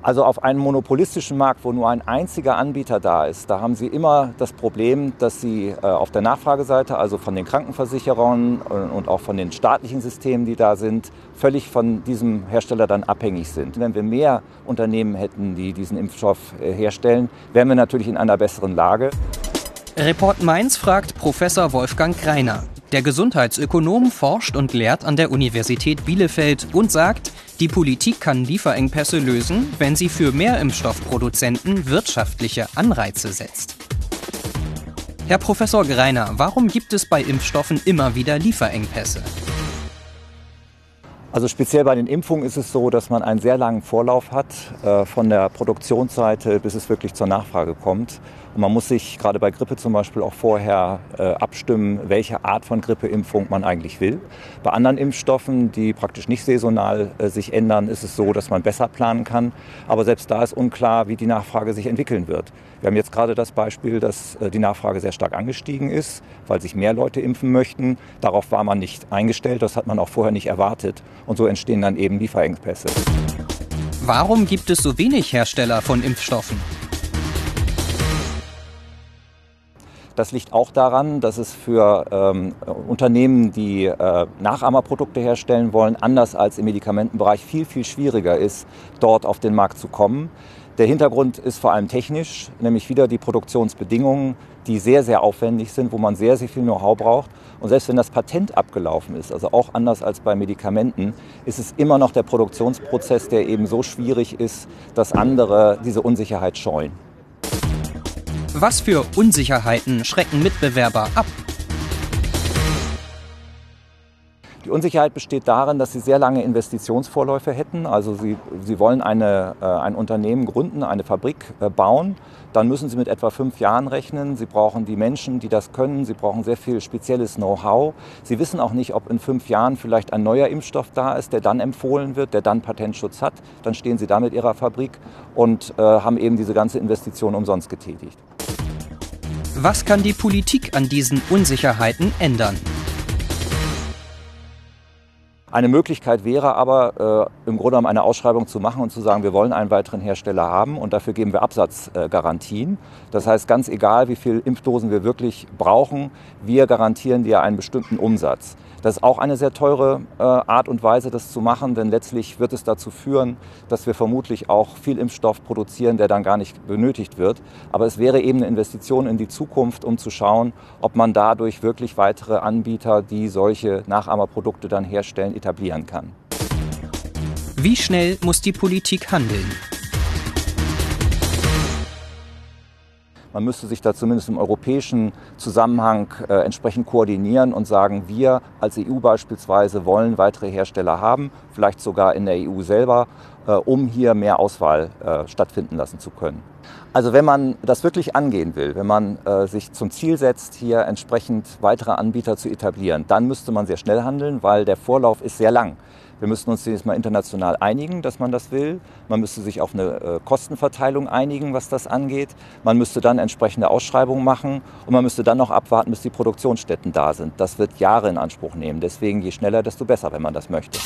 Also auf einem monopolistischen Markt, wo nur ein einziger Anbieter da ist, da haben Sie immer das Problem, dass Sie äh, auf der Nachfrageseite, also von den Krankenversicherern und auch von den staatlichen Systemen, die da sind, völlig von diesem Hersteller dann abhängig sind. Wenn wir mehr Unternehmen hätten, die diesen Impfstoff äh, herstellen, wären wir natürlich in einer besseren Lage. Report Mainz fragt Professor Wolfgang Greiner. Der Gesundheitsökonom forscht und lehrt an der Universität Bielefeld und sagt, die Politik kann Lieferengpässe lösen, wenn sie für mehr Impfstoffproduzenten wirtschaftliche Anreize setzt. Herr Professor Greiner, warum gibt es bei Impfstoffen immer wieder Lieferengpässe? Also speziell bei den Impfungen ist es so, dass man einen sehr langen Vorlauf hat äh, von der Produktionsseite, bis es wirklich zur Nachfrage kommt. Und man muss sich gerade bei Grippe zum Beispiel auch vorher äh, abstimmen, welche Art von Grippeimpfung man eigentlich will. Bei anderen Impfstoffen, die praktisch nicht saisonal äh, sich ändern, ist es so, dass man besser planen kann. Aber selbst da ist unklar, wie die Nachfrage sich entwickeln wird. Wir haben jetzt gerade das Beispiel, dass äh, die Nachfrage sehr stark angestiegen ist, weil sich mehr Leute impfen möchten. Darauf war man nicht eingestellt, das hat man auch vorher nicht erwartet. Und so entstehen dann eben Lieferengpässe. Warum gibt es so wenig Hersteller von Impfstoffen? Das liegt auch daran, dass es für ähm, Unternehmen, die äh, Nachahmerprodukte herstellen wollen, anders als im Medikamentenbereich viel, viel schwieriger ist, dort auf den Markt zu kommen. Der Hintergrund ist vor allem technisch, nämlich wieder die Produktionsbedingungen, die sehr, sehr aufwendig sind, wo man sehr, sehr viel Know-how braucht. Und selbst wenn das Patent abgelaufen ist, also auch anders als bei Medikamenten, ist es immer noch der Produktionsprozess, der eben so schwierig ist, dass andere diese Unsicherheit scheuen. Was für Unsicherheiten schrecken Mitbewerber ab? Die Unsicherheit besteht darin, dass sie sehr lange Investitionsvorläufe hätten. Also sie, sie wollen eine, äh, ein Unternehmen gründen, eine Fabrik äh, bauen. Dann müssen sie mit etwa fünf Jahren rechnen. Sie brauchen die Menschen, die das können. Sie brauchen sehr viel spezielles Know-how. Sie wissen auch nicht, ob in fünf Jahren vielleicht ein neuer Impfstoff da ist, der dann empfohlen wird, der dann Patentschutz hat. Dann stehen sie da mit ihrer Fabrik und äh, haben eben diese ganze Investition umsonst getätigt. Was kann die Politik an diesen Unsicherheiten ändern? Eine Möglichkeit wäre aber, äh, im Grunde genommen eine Ausschreibung zu machen und zu sagen, wir wollen einen weiteren Hersteller haben und dafür geben wir Absatzgarantien. Äh, das heißt, ganz egal, wie viele Impfdosen wir wirklich brauchen, wir garantieren dir einen bestimmten Umsatz. Das ist auch eine sehr teure äh, Art und Weise, das zu machen, denn letztlich wird es dazu führen, dass wir vermutlich auch viel Impfstoff produzieren, der dann gar nicht benötigt wird. Aber es wäre eben eine Investition in die Zukunft, um zu schauen, ob man dadurch wirklich weitere Anbieter, die solche Nachahmerprodukte dann herstellen, etablieren kann. Wie schnell muss die Politik handeln? Man müsste sich da zumindest im europäischen Zusammenhang äh, entsprechend koordinieren und sagen, wir als EU beispielsweise wollen weitere Hersteller haben, vielleicht sogar in der EU selber, äh, um hier mehr Auswahl äh, stattfinden lassen zu können. Also wenn man das wirklich angehen will, wenn man sich zum Ziel setzt, hier entsprechend weitere Anbieter zu etablieren, dann müsste man sehr schnell handeln, weil der Vorlauf ist sehr lang. Wir müssten uns zunächst mal international einigen, dass man das will. Man müsste sich auf eine äh, Kostenverteilung einigen, was das angeht. Man müsste dann entsprechende Ausschreibungen machen und man müsste dann noch abwarten, bis die Produktionsstätten da sind. Das wird Jahre in Anspruch nehmen. Deswegen je schneller, desto besser, wenn man das möchte.